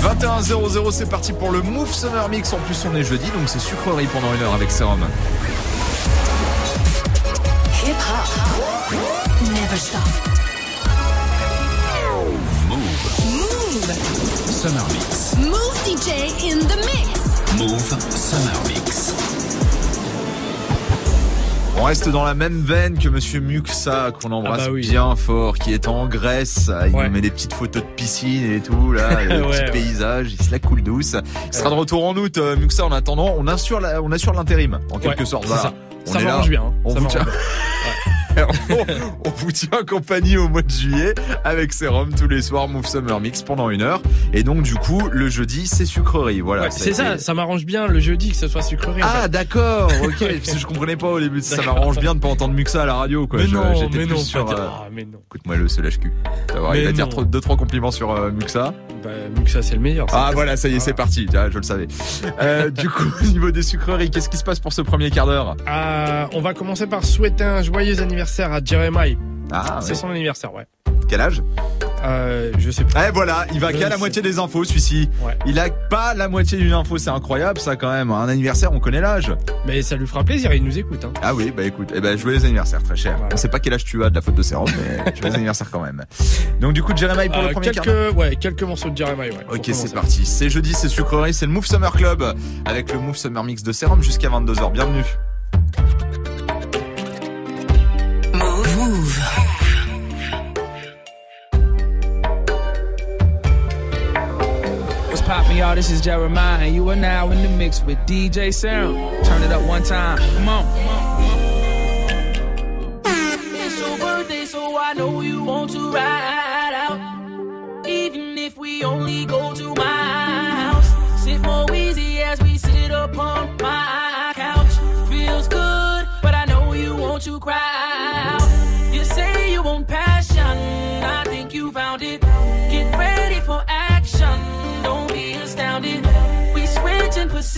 21 00 c'est parti pour le Move Summer Mix. En plus, on est jeudi, donc c'est sucrerie pendant une heure avec Serum. Hip hop. Never stop. Move. Summer Mix. Move DJ in the mix. Move Summer Mix. On reste dans la même veine que Monsieur Muxa, qu'on embrasse Ah bah oui. bien fort, qui est en Grèce. Il Ouais. nous met des petites photos de piscine et tout, là, des Ouais, petits ouais. paysages, il se la coule douce. Il sera de retour en août, euh, Muxa. En attendant, on assure la- on assure l'intérim, en quelque sorte. Voilà. ça. On Ça est là, m'arrange bien. hein. On Ça vous tient. on, on vous tient compagnie au mois de juillet avec Serum tous les soirs Move Summer Mix pendant une heure et donc du coup le jeudi c'est sucrerie voilà Ouais, c'est ça, été- ça m'arrange bien le jeudi que ce soit sucrerie. en ah fait. d'accord ok parce que je comprenais pas au début ça m'arrange bien de pas entendre Muxa à la radio quoi mais Je- non, j'étais mais plus non, sur euh, ah, mais non. écoute-moi le lâche cul Ça va, il va dire non. trop- deux trois compliments sur euh, Muxa Bah, Muxa, c'est le meilleur. ah voilà ça y est c'est parti Ah, je le savais Euh, du coup au niveau des sucreries qu'est-ce qui se passe pour ce premier quart d'heure? Ah, on va commencer par souhaiter un joyeux anniversaire à Jeremiah. ah c'est ouais. son anniversaire, ouais. quel âge? Euh, je sais pas. Eh voilà, il va Je qu'à la sais. moitié des infos celui-ci. Ouais. Il a pas la moitié d'une info, c'est incroyable ça quand même. Un anniversaire, on connaît l'âge. Mais ça lui fera plaisir, il nous écoute. Hein. Ah oui, bah écoute, eh ben joyeux anniversaire très cher. Voilà. On sait pas quel âge tu as de la faute de sérum, mais joyeux anniversaire quand même. Donc du coup, Jeremiah pour le Euh, premier quelques, ouais, quelques morceaux de Jeremiah, ouais. Ok, c'est parti. C'est jeudi, c'est sucrerie, c'est le Move Summer Club avec le Move Summer Mix de sérum jusqu'à 22h. Bienvenue. Y'all? This is Jeremiah, and you are now in the mix with DJ Serum. Turn it up one time. Come on. It's your birthday, so I know you want to ride out. Even if we only go to my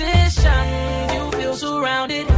positions, you feel surrounded.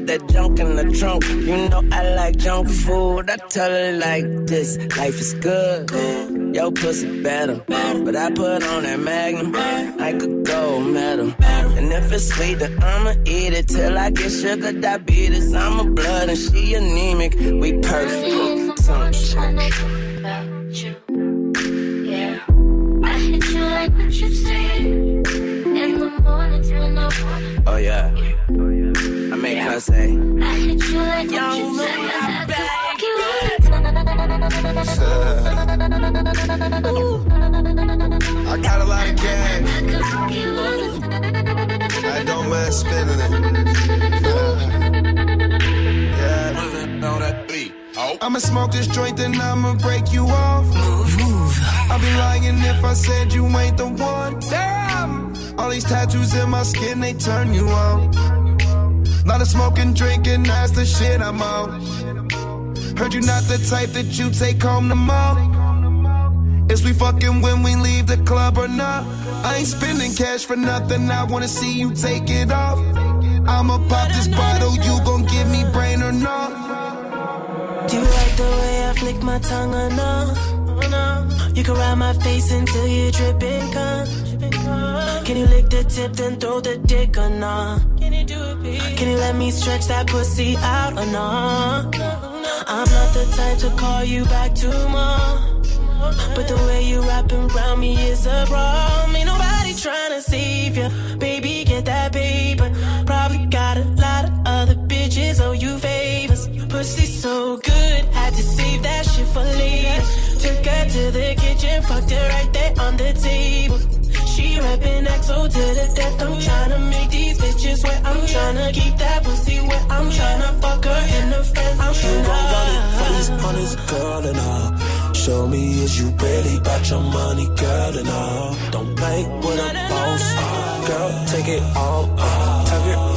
got that junk in the trunk. You know I like junk food. I tell her like this, life is good. Man. Yo, pussy better, but I put on that Magnum like a gold medal. And if it's sweet, then I'ma eat it till I get sugar diabetes. I'm a blood and she anemic. We perfect. Someone, I'ma smoke this joint and I'ma break you off. Mouv'. I'd be lying if I said you ain't the one. Damn! All these tattoos in my skin, they turn you on. Lot of smoking, drinking, that's the shit I'm on. Heard you not the type that you take home to mom. Is we fucking when we leave the club or not? I ain't spending cash for nothing, I wanna see you take it off. I'ma pop this bottle, you gon' give me brain or not? Do you like the way I flick my tongue or no? You can ride my face until you're dripping cum. Can you lick the tip then throw the dick or not? Can you do it. Can you let me stretch that pussy out or not? I'm not the type to call you back tomorrow. But the way you wrapping around me is a problem. Ain't nobody trying to save you, baby. So good, had to save that shit for later. Took her to the kitchen, fucked her right there on the table. She rapping XO to the death. I'm tryna make these bitches wet. I'm tryna keep that pussy wet. I'm tryna fuck her in the face. I'm You gon' got it tryna. face on his girl and all. Show me is you really about your money, girl and all. Don't play with a boss, girl. Take it all. Have it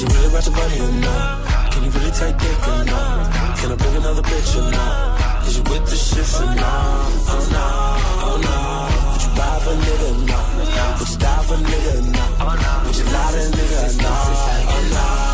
Is it really about your money or not? Can you really take dick or not? Can I bring another bitch or not? Is you with the shit or not? Oh no, oh no. Would you buy for a nigga or not? Would you die for a nigga or not? Would you lie to a nigga or not? Oh no,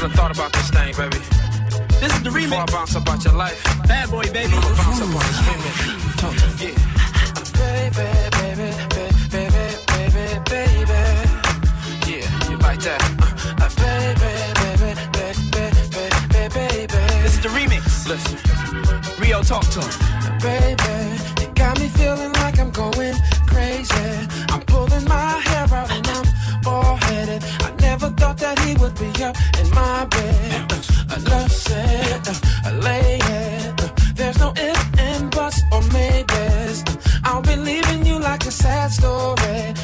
I done thought about this thing, baby. This is the Before I remix. bounce up out your life, Bad boy, baby. I'ma bounce up on this remix. Talk to me. Baby, baby, baby, baby, baby, baby. Yeah, you like that. Uh, baby, baby, baby, baby, baby, baby. This is the remix. Listen. Rio, talk to him. Baby, you got me feeling like I'm going crazy. I'm pulling my hair that he would be up in my bed. Uh, Enough said, uh, lay it. There's no if and buts or maybes. I'll be leaving you like a sad story.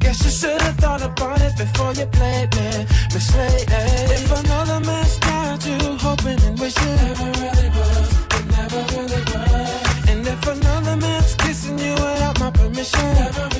Guess you should have thought about it before you played me, Miss Lady. If another man's got you hoping and wishing, never really was, it never really was. And if another man's kissing you without my permission, never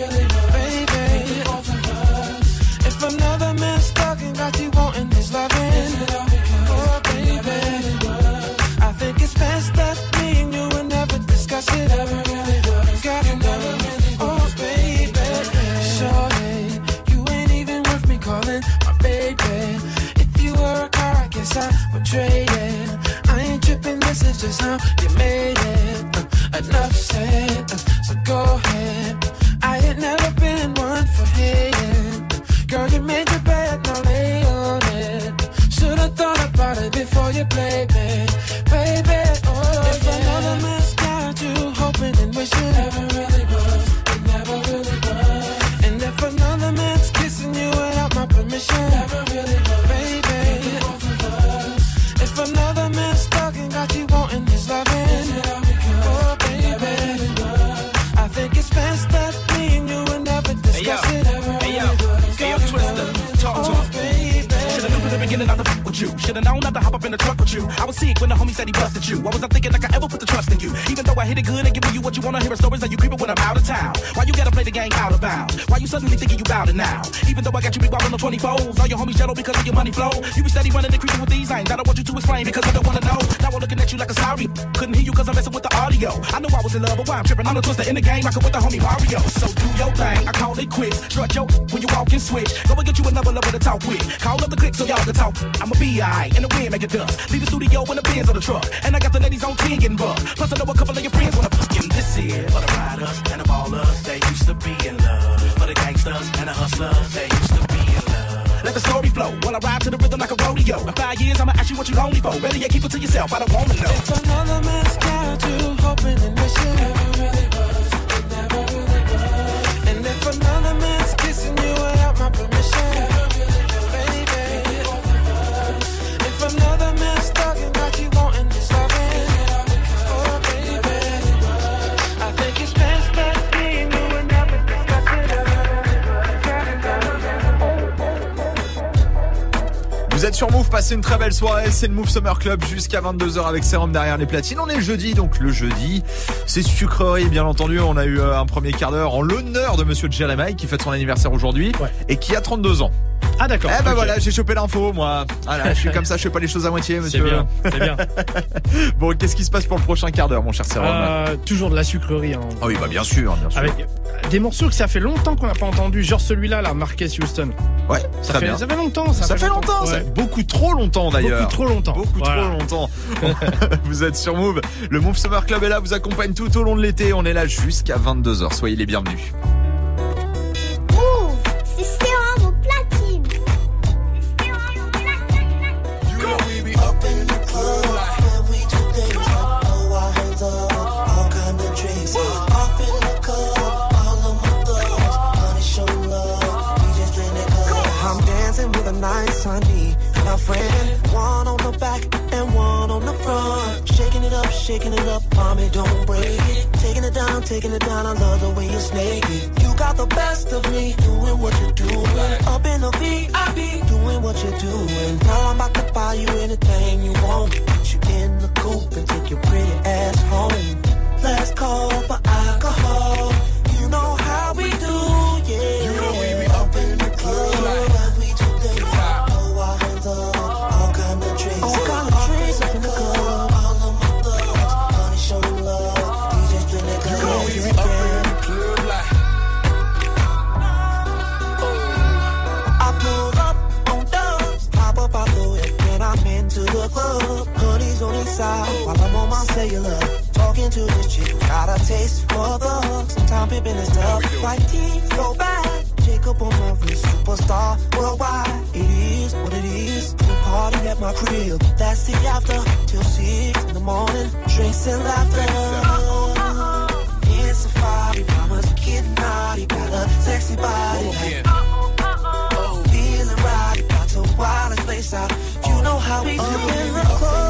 Should've known not to hop up in the truck with you. I was sick when the homie said he busted you. I thinking like I ever put the trust in you? Even though I hit it good and giving you what you wanna hear, stories that you creeping when I'm out of town. Why you gotta play the game out of bounds? Why you suddenly thinking you bout it now? Even though I got you big ballin' on 24s, all your homies jello because of your money flow. You be steady running and creeping with these ain't. I don't want you to explain because I don't wanna know. Now I'm looking at you like a sorry. Couldn't hear you cause I'm messing with the audio. I knew I was in love, but why I'm tripping? I'm the twister in the game, rockin' with the homie Mario. So do your thing, I call it quits. Strut your when you walk and switch. Go and get you another lover to talk with. Call up the click so y'all can talk. I'm a In the wind, make it dust. Leave the studio in the bins on the truck. And I got the ladies on 10 getting bucked. Plus I know a couple of your friends wanna fucking this here. For the riders and the ballers, they used to be in love. For the gangsters and the hustlers, they used to be in love. Let the story flow while I ride to the rhythm like a rodeo. In five years, I'ma ask you what you're lonely for. Better yet, keep it to yourself. I don't wanna know. If another man's you hoping and wishing never really was, it never really was. And if another man's êtes sur Move, passez une très belle soirée. C'est le Move Summer Club jusqu'à 22h avec Serum derrière les platines. On est le jeudi, donc le jeudi, c'est sucrerie, bien entendu. On a eu euh, un premier quart d'heure en l'honneur de monsieur Jeremiah qui fête son anniversaire aujourd'hui et qui a 32 ans. Ah d'accord. Eh ben voilà, j'ai chopé l'info, moi. Voilà, je suis comme ça, je fais pas les choses à moitié, monsieur. bien, c'est bien. bon, qu'est-ce qui se passe pour le prochain quart d'heure, mon cher Serum Euh, toujours de la sucrerie. Hein. Ah oui, bah bien sûr, bien sûr. Avec des morceaux que ça fait longtemps qu'on n'a pas entendu, genre celui-là, là, Marquez Houston. Ouais, Ça très fait, bien. ça fait longtemps. Ça, Ça fait longtemps, ça Ouais. fait beaucoup trop longtemps d'ailleurs. Beaucoup trop longtemps. Beaucoup Voilà. trop longtemps. vous êtes sur Move. Le Move Summer Club est là, vous accompagne tout au long de l'été. On est là jusqu'à 22h. Soyez les bienvenus. Shaking it up, mommy, don't break it. Taking it down, taking it down, I love the way you snake it. You got the best of me, doing what you're doing. Up in the VIP, doing what you're doing. Now I'm about to buy you anything you want. Put you in the coupe and take your pretty ass home. Let's call for Sometimes pimping is tough, like tea, so bad. Jacob on my wrist, superstar worldwide. It is what it is. We party at my crib, that's the after. Till six in the morning, drinks and laughter. It's a safari, mama's getting naughty, got a sexy body. Like, feeling right, about to wild place out. You know how we do in the club.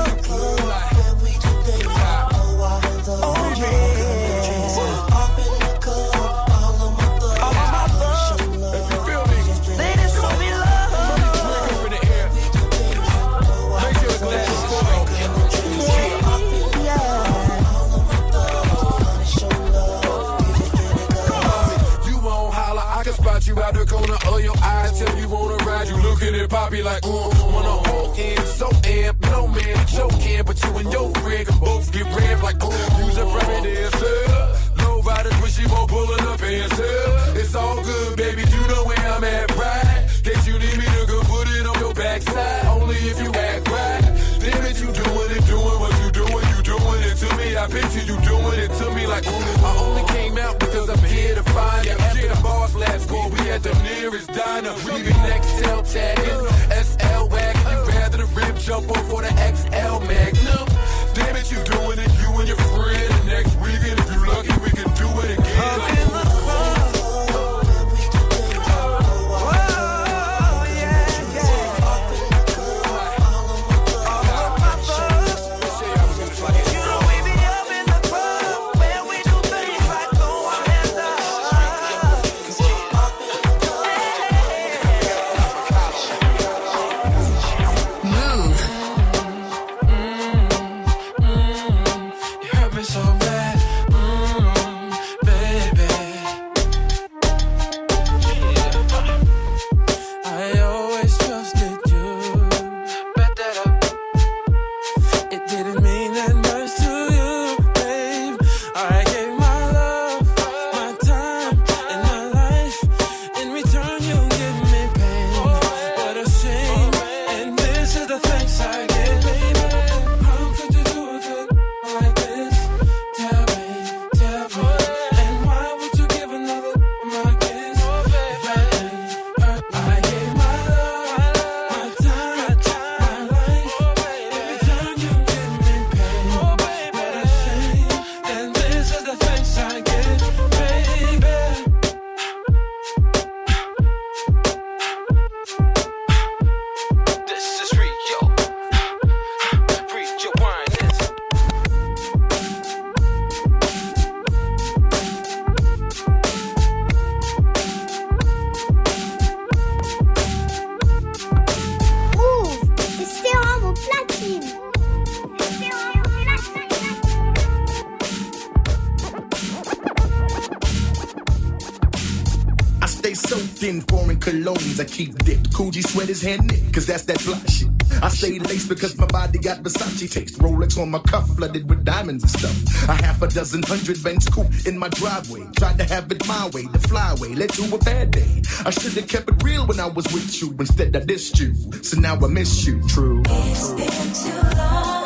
colognes I keep dipped. Coogi sweat his hand knit, cause that's that fly shit. I stay laced because my body got Versace taste. Rolex on my cuff, flooded with diamonds and stuff. A half a dozen hundred bench coupe in my driveway. Tried to have it my way, the flyway led to a bad day. I should have kept it real when I was with you. Instead, I dissed you. So now I miss you, true. It's been too long.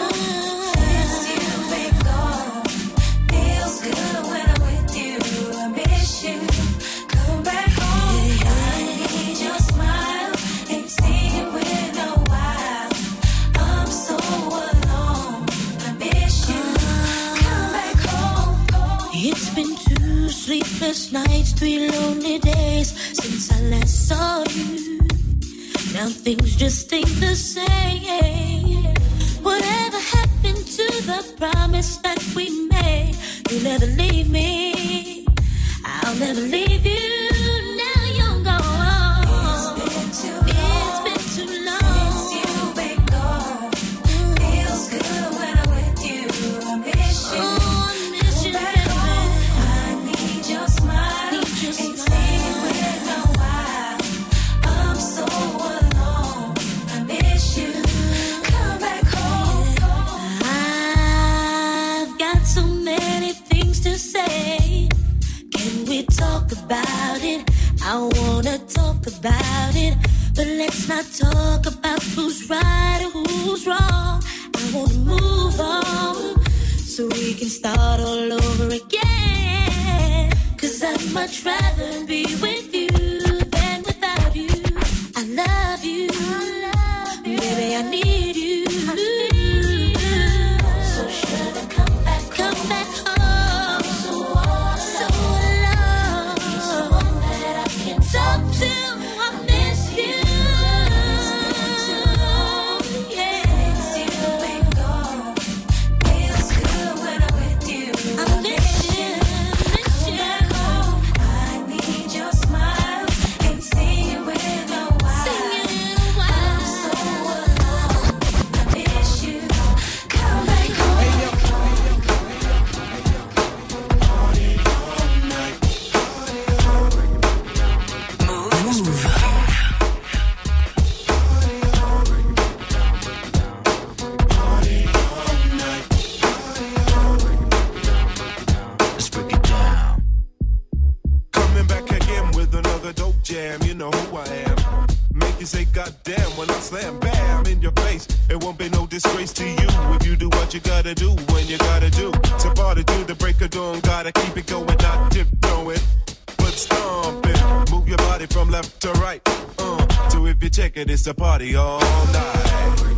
promise that we made. You never leave me. I'll never leave. not talk about you know who I am. Make you say goddamn when I slam bam in your face. It won't be no disgrace to you if you do what you gotta do when you gotta do. To party to do the break of dawn, gotta keep it going, not tiptoe it, but stomp it. Move your body from left to right. Uh, so if you check it, it's a party all night.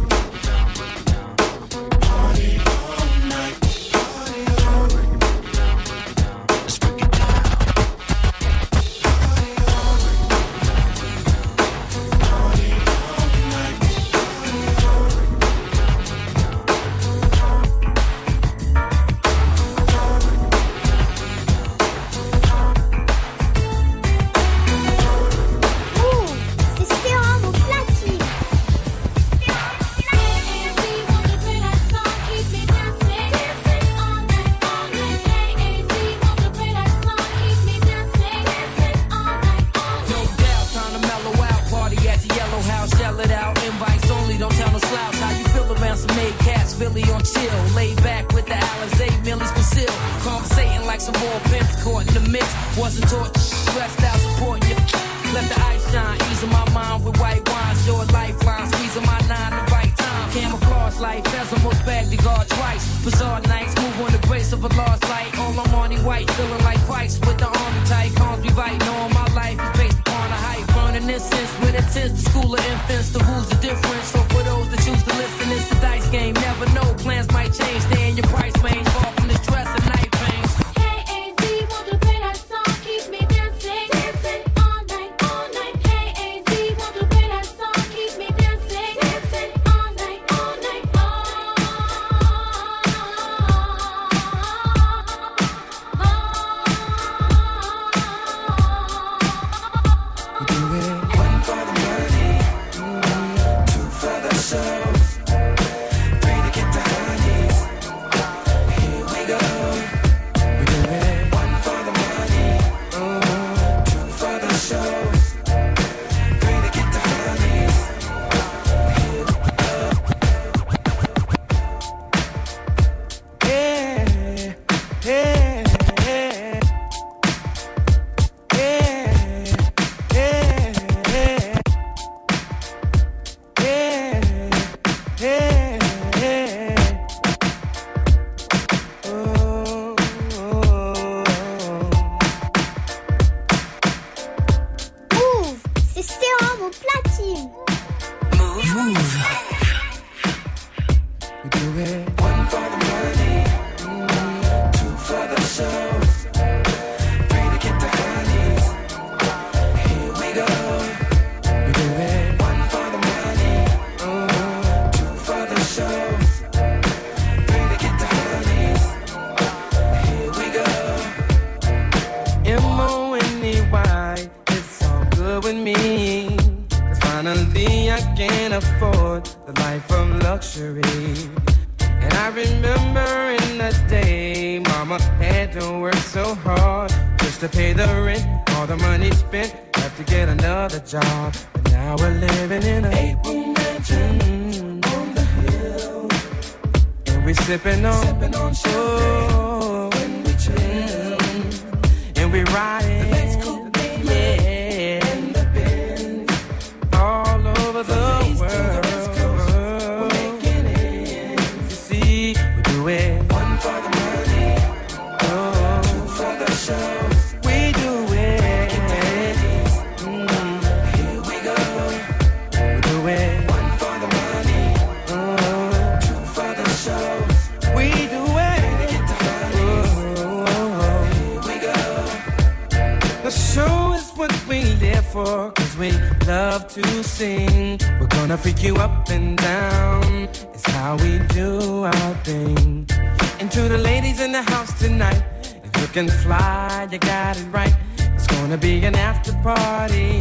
Can fly, you got it right. It's gonna be an after party.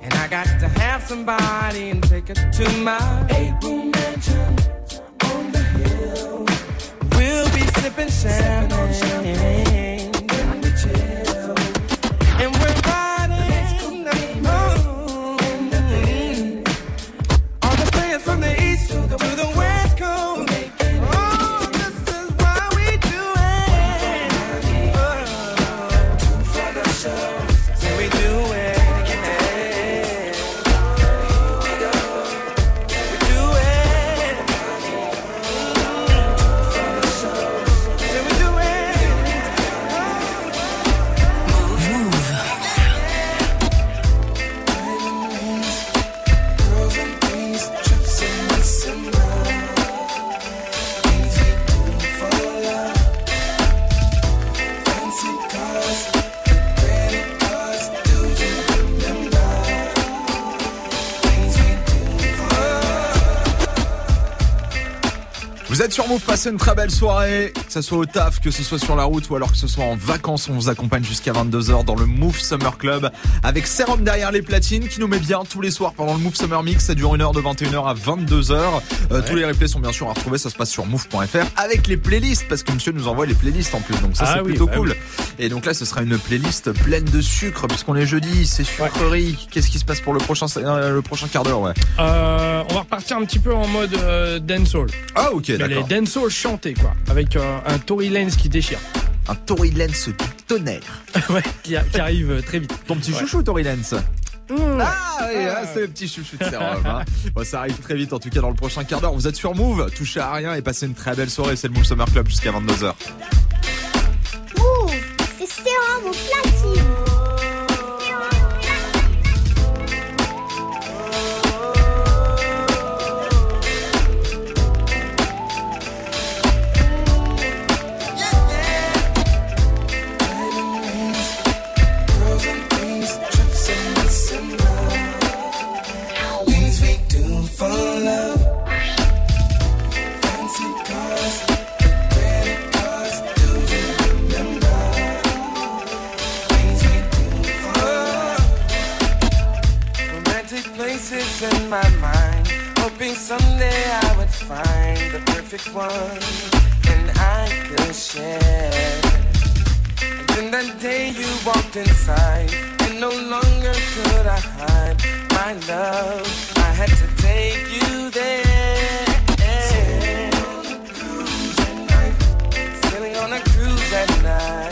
And I got to have somebody and take it to my Vous êtes sur Move, passez une très belle soirée, que ce soit au taf, que ce soit sur la route ou alors que ce soit en vacances. On vous accompagne jusqu'à 22h dans le Move Summer Club avec Serum derrière les platines qui nous met bien tous les soirs pendant le Move Summer Mix. Ça dure une heure de 21h à 22h. Euh, Tous les replays sont bien sûr à retrouver. Ça se passe sur move.fr avec les playlists parce que monsieur nous envoie les playlists en plus. Donc ça Ah c'est oui, plutôt bah cool. oui. Et donc là ce sera une playlist pleine de sucre puisqu'on est jeudi, c'est sucrerie. Qu'est-ce qui se passe pour le prochain, euh, le prochain quart d'heure ouais? Euh, on va repartir un petit peu en mode euh, dancehall. Ah ok Mais les dancehall chantés quoi, avec euh, un Tory Lanez qui déchire. Un Tory Lanez du tonnerre. ouais, qui, a- qui arrive euh, très vite. Ton petit Ouais. chouchou Tory Lanez. Mmh. Ah oui, ah, c'est le petit chouchou de Serum. hein. Bon, ça arrive très vite, en tout cas dans le prochain quart d'heure. Vous êtes sur Move, touchez à rien et passez une très belle soirée. C'est le Move Summer Club jusqu'à 22h. Move, c'est Sérum au platine. Someday I would find the perfect one, and I could share. And then that day you walked inside, and no longer could I hide my love. I had to take you there. Sailing on a cruise at night.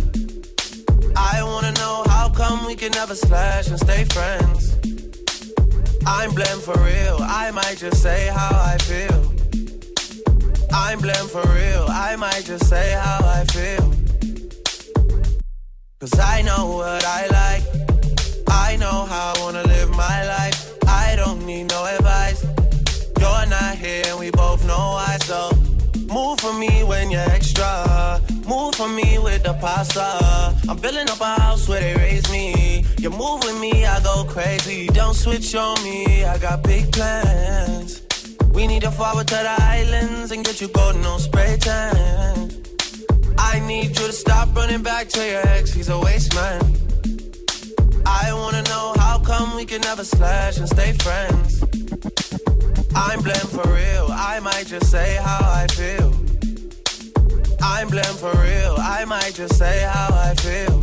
I wanna know how come we can never slash and stay friends. I'm blamed for real, I might just say how I feel. I'm blamed for real, I might just say how I feel. Cause I know what I like, I know how I wanna live my life. I don't need no advice. You're not here, and we both know why. So move for me when you're extra. For me with the pasta. I'm building up a house where they raise me. You move with me, I go crazy. Don't switch on me, I got big plans. We need to forward to the islands and get you golden on spray tan. I need you to stop running back to your ex, he's a waste man. I wanna know how come we can never slash and stay friends. I'm blamed for real, I might just say how I feel. I'm blamed for real, I might just say how I feel.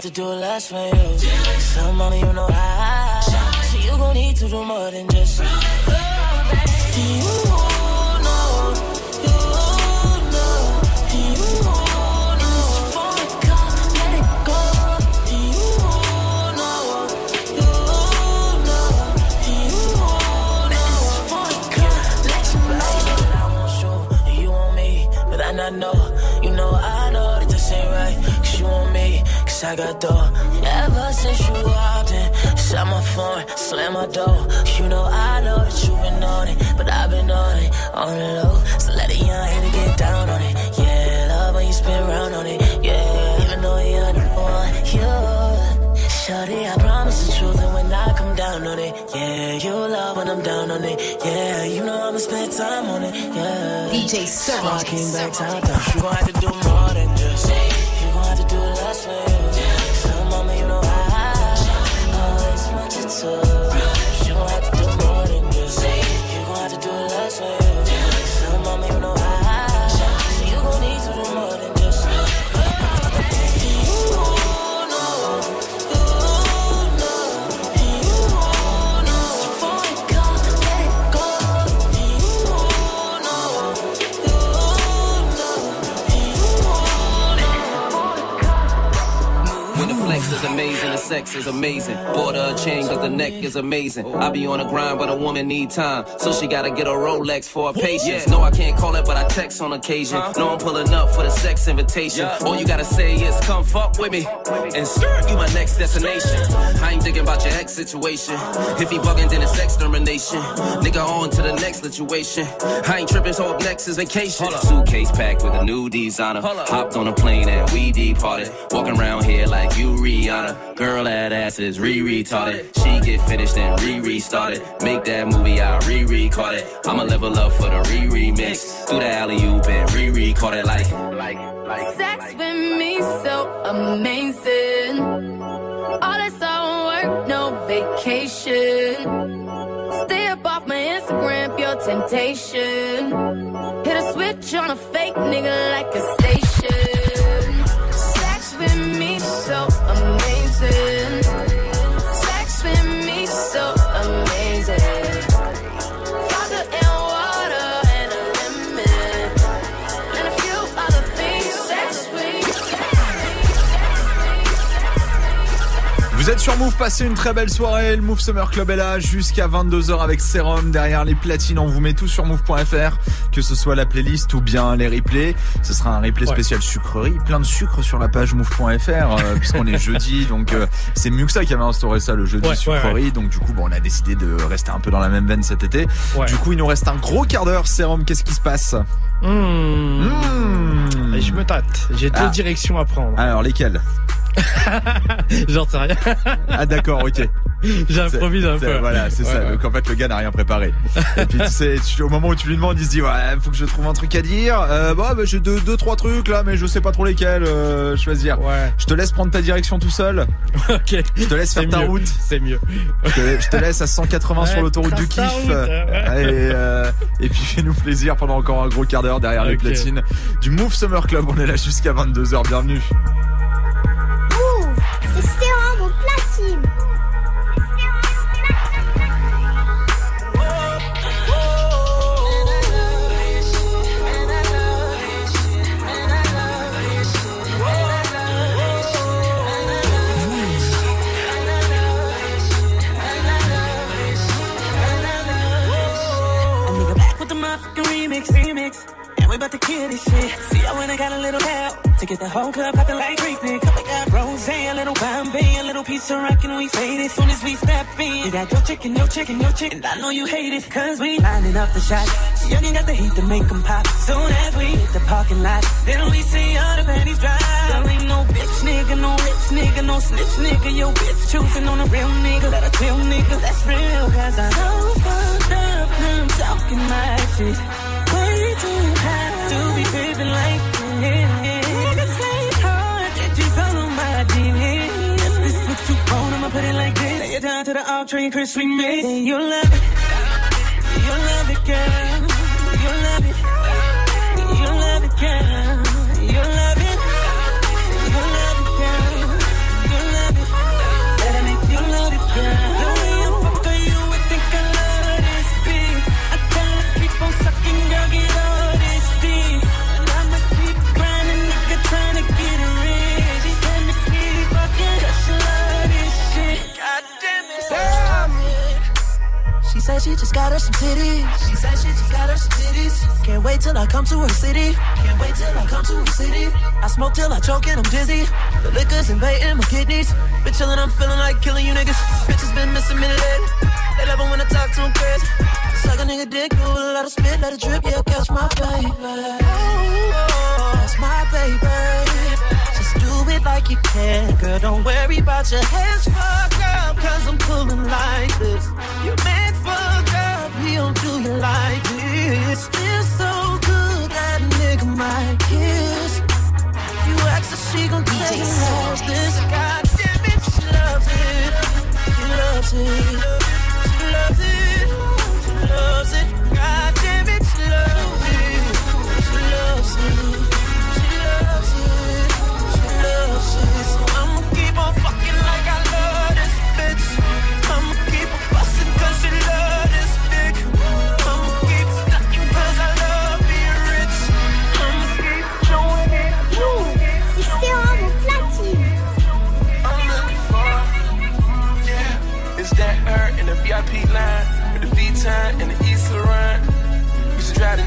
Have to do less for you. Some mommy, you know I. So you gon' need to do more than just. Do you I got dough. Ever since you walked in, shut my phone, slam my door. You know I know that you been on it, but I've been on it, on the low. So let a young hater get down on it. Yeah, love when you spin around on it. Yeah, even though you're the one, you. Shorty, I promise the truth, and when I come down on it, yeah, you love when I'm down on it, yeah, you know I'ma spend time on it, yeah. DJ Sir. So back time, time. You gon' have to do more than just. You gon' have to do less for want sex is amazing. Bought her a chain cause the neck is amazing. I be on a grind, but a woman need time. So she gotta get a Rolex for her patience. No, I can't call it, but I text on occasion. No, I'm pulling up for the sex invitation. All you gotta say is come fuck with me. And skirt, you my next destination. I ain't thinking about your ex situation. If he bugging, then it's extermination. Nigga, on to the next situation. I ain't tripping, so up next is vacation. Suitcase packed with a new designer. Hopped on a plane and we departed. Walking around here like you Rihanna. Girl, that ass is re-retarded. She get finished and re-restarted. Make that movie, I re-record it. I'ma level up for the re-remix. Through the alley, you been re-record it like, like, like. Sex with me so amazing. All this all work, no vacation. Instagram, pure temptation. Hit a switch on a fake nigga like a Vous êtes sur Move, passez une très belle soirée. Le Move Summer Club est là jusqu'à 22h avec Serum derrière les platines. On vous met tout sur move.fr, que ce soit la playlist ou bien les replays. Ce sera un replay Ouais. spécial sucrerie. Plein de sucre sur la page move.fr, euh, puisqu'on est jeudi. Donc, euh, c'est Muxa qui avait instauré ça le jeudi Ouais, ouais, sucrerie. Donc, du coup, bon, on a décidé de rester un peu dans la même veine cet été. Du coup, il nous reste un gros quart d'heure. Serum, qu'est-ce qui se passe? Mmh. Et Je me tâte. J'ai deux Ah. directions à prendre. Alors, lesquelles? J'en sais rien. Ah, d'accord, ok. J'improvise un peu. Voilà, c'est Ouais, ça. ouais. Donc en fait, le gars n'a rien préparé. Et puis tu sais, tu- au moment où tu lui demandes, il se dit ouais, faut que je trouve un truc à dire. Euh, bon, bah, j'ai deux, deux, trois trucs là, mais je sais pas trop lesquels euh, choisir. Je te laisse prendre ta direction tout seul. ok. Je te laisse faire ta route. C'est mieux. Je te, je te laisse à 180 sur Ouais, l'autoroute du kiff. route, hein, ouais. et, euh, et puis fais-nous plaisir pendant encore un gros quart d'heure derrière les platines du Move Summer Club. On est là jusqu'à 22h. Bienvenue. Move, c'est platine. About to shit. See, I went and got a little help to get the whole club popping like Freaknik. We got rose, a little Bombay, a little of rock, and we fade it. Soon as we step in, you got your chicken, your chicken, your chicken. I know you hate it, cause we lining up the shots. Young ain't got the heat to make them pop. Soon as we hit the parking lot, then we see all the panties drop. There ain't no bitch nigga, no rich nigga, no snitch nigga. Your bitch choosing on a real nigga, let a real nigga, that's real. Cause I'm so fucked up, I'm talking my shit. Put it like this. Lay down to the train, Chris. And you love it, you love it, girl. She said she just got her some titties. She said she just got her some titties. Can't wait till I come to her city. Can't wait till I come to her city. I smoke till I choke and I'm dizzy. The liquor's invading my kidneys. Been chillin', I'm feeling like killing you niggas. Bitches been missing me lately. They love when I talk to them crazy. Suck a nigga dick, do a lot of spit, let it drip, yeah, catch my baby. Oh, that's my baby. It like you can, girl. Don't worry about your hands fucked up, cause I'm pulling like this. You man fucked up, he don't do you like this. Feels so good that nigga might kiss. If you ask her, she gon' tell you how's this. God damn it, she loves it. She loves it. She loves it. She loves it. God damn it, she loves it. She loves it. She loves it.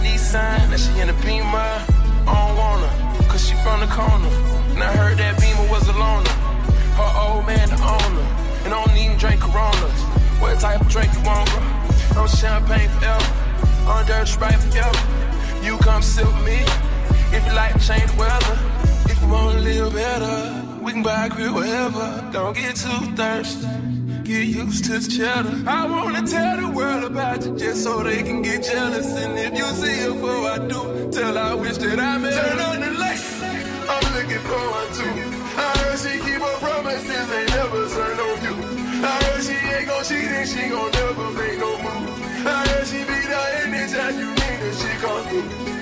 Nissan, now she in the Beamer. I don't want her, cause she from the corner. And I heard that Beamer was a loner. Her old man the owner, and I don't even drink Coronas. What type of drink you want, bro? No champagne forever, on dirty sprite forever. You come sit with me, if you like to change the weather. If you wanna live better, we can buy a crib wherever. Don't get too thirsty. Get used to the cheddar. I wanna tell the world about you just so they can get jealous. And if you see her before I do, tell I wish that I met. Turn on the lights. I'm looking forward to. I heard she keep her promises, ain't never turn on you. I heard she ain't gon' cheat and she gon' never make no move. I heard she be there anytime you need her, she come through.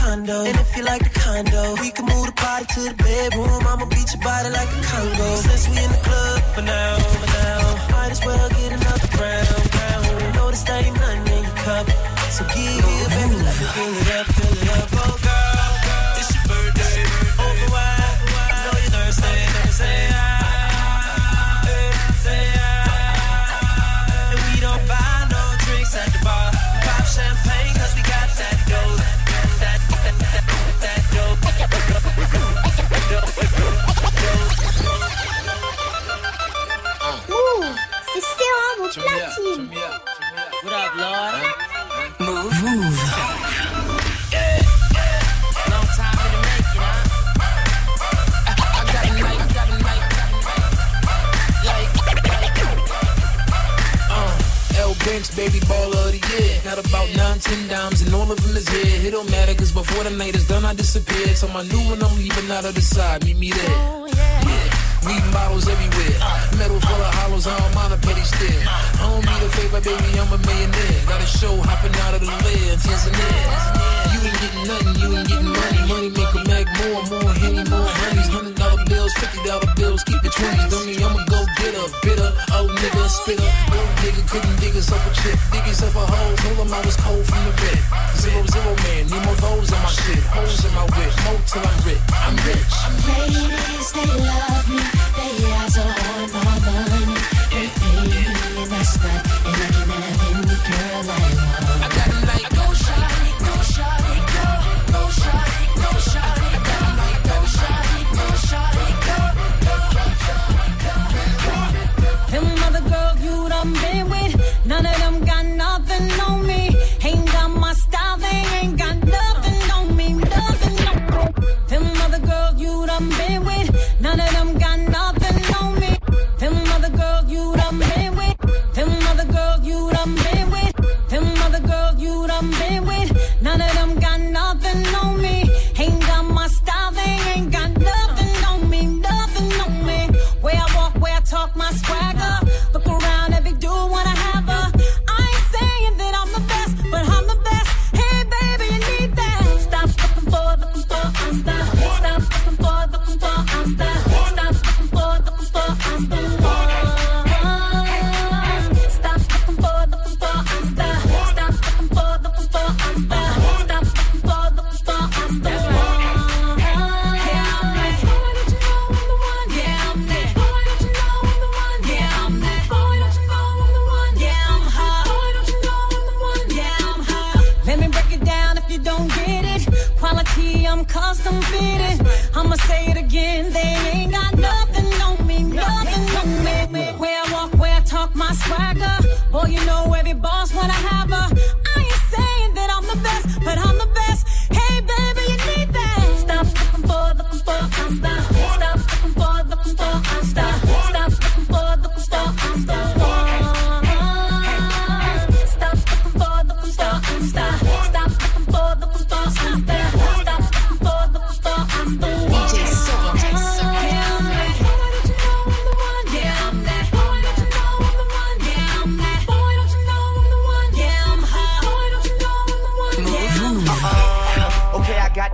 condo. And if you like the condo, we can move the party to the bedroom. I'ma beat your body like a Congo. Since we in the club for now, for now, might as well get another round. round. Notice there ain't nothing in your cup, so give it and fill it up, fill it up, oh girl. about nine, ten dimes, and all of them is here. It don't matter, cause before the night is done, I disappear. So my new one, I'm leaving out of the side. Meet me there. Oh, yeah. yeah. Need models everywhere. Metal full of hollows, I don't mind a petty stare. I don't need a favor, baby, I'm a millionaire. Got a show hopping out of the lens, yes and yes. You ain't getting nothing, you ain't getting money. Money make a mag more, more, henny, more honeys bills, fifty dollar bills, keep the twenties on me. I'ma go get a bitter, old nigga spit up old nigga couldn't dig himself a chip, dig himself a hole, told him I was cold from the bed. Zero zero man, need more those on my shit, holes in my whip, no till I'm rich, I'm rich. Ladies, they love me, they eyes are on my money, they pay me, and that's not, and I can have any girl I want. I got them like go shot, go shot. I'm been with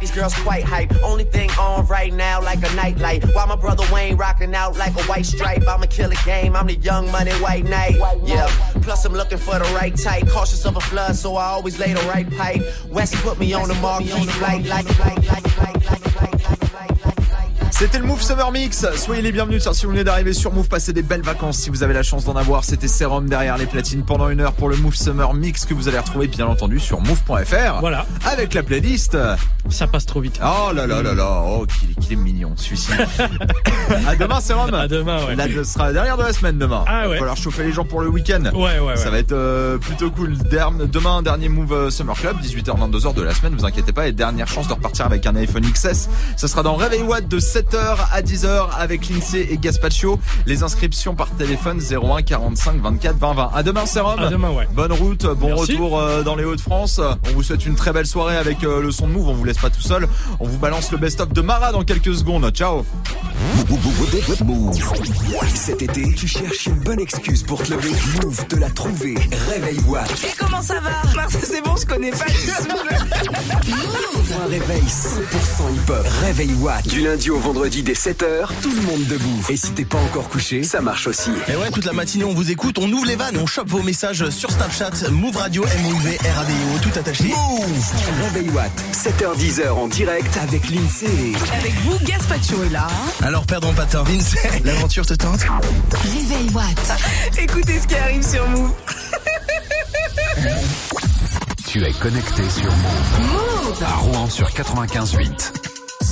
these girls quite hype. Only thing on right now, like a nightlight. While my brother Wayne rocking out like a white stripe. I'ma kill a game. I'm the young money white knight. Yeah. Plus I'm looking for the right type. Cautious of a flood, so I always lay the right pipe. West put me on the marquee flight, like, like, like, like, like. C'était le Move Summer Mix. Soyez les bienvenus si vous venez d'arriver sur Move. Passez des belles vacances si vous avez la chance d'en avoir. C'était Serum derrière les platines pendant une heure pour le Move Summer Mix que vous allez retrouver bien entendu sur move.fr. Voilà. Avec la playlist. Ça passe trop vite. Oh là là là là. Oh, qu'il est, mignon celui-ci. à demain, Serum. À demain, ouais. Là, ce sera la dernière de la semaine demain. Ah ouais. Il va falloir chauffer les gens pour le week-end. Ouais, ouais, Ça va être euh, plutôt cool. Demain, dernier Move euh, Summer Club, 18h, 22h de la semaine. Vous inquiétez pas. Et dernière chance de repartir avec un iPhone XS. Ce sera dans Réveil Watt de 7h à 10h avec Lindsay et Gaspacho. Les inscriptions par téléphone 01 45 24 20 20. À demain, Serum. À demain, ouais. Bonne route, bon Merci. retour euh, dans les Hauts-de-France. On vous souhaite une très belle soirée avec euh, le son de Move. On vous laisse pas tout seul. On vous balance le best-of de Mara dans quelques secondes. Ciao. Move. Cet été, tu cherches une bonne excuse pour te lever. Move te l'a trouvé. Réveil Watt. Et comment ça va? Parce que c'est bon, je connais pas du tout. Un réveil 100% hip-hop. Réveil Watt. Du lundi au vendredi dès 7h, tout le monde debout. Et si t'es pas encore couché, ça marche aussi. Et ouais, toute la matinée, on vous écoute, on ouvre les vannes, on chope vos messages sur Snapchat, Move Radio, M-O-U-V, R-A-D-I-O, tout attaché. Move Réveil Watt. 7h10h en direct avec l'INSEE. Avec vous, Gaspacho est là. Alors, perdons pas de temps, Vince, l'aventure te tente? Réveil Watt. Écoutez ce qui arrive sur Move. Tu es connecté sur Move. Move À Rouen sur 95.8.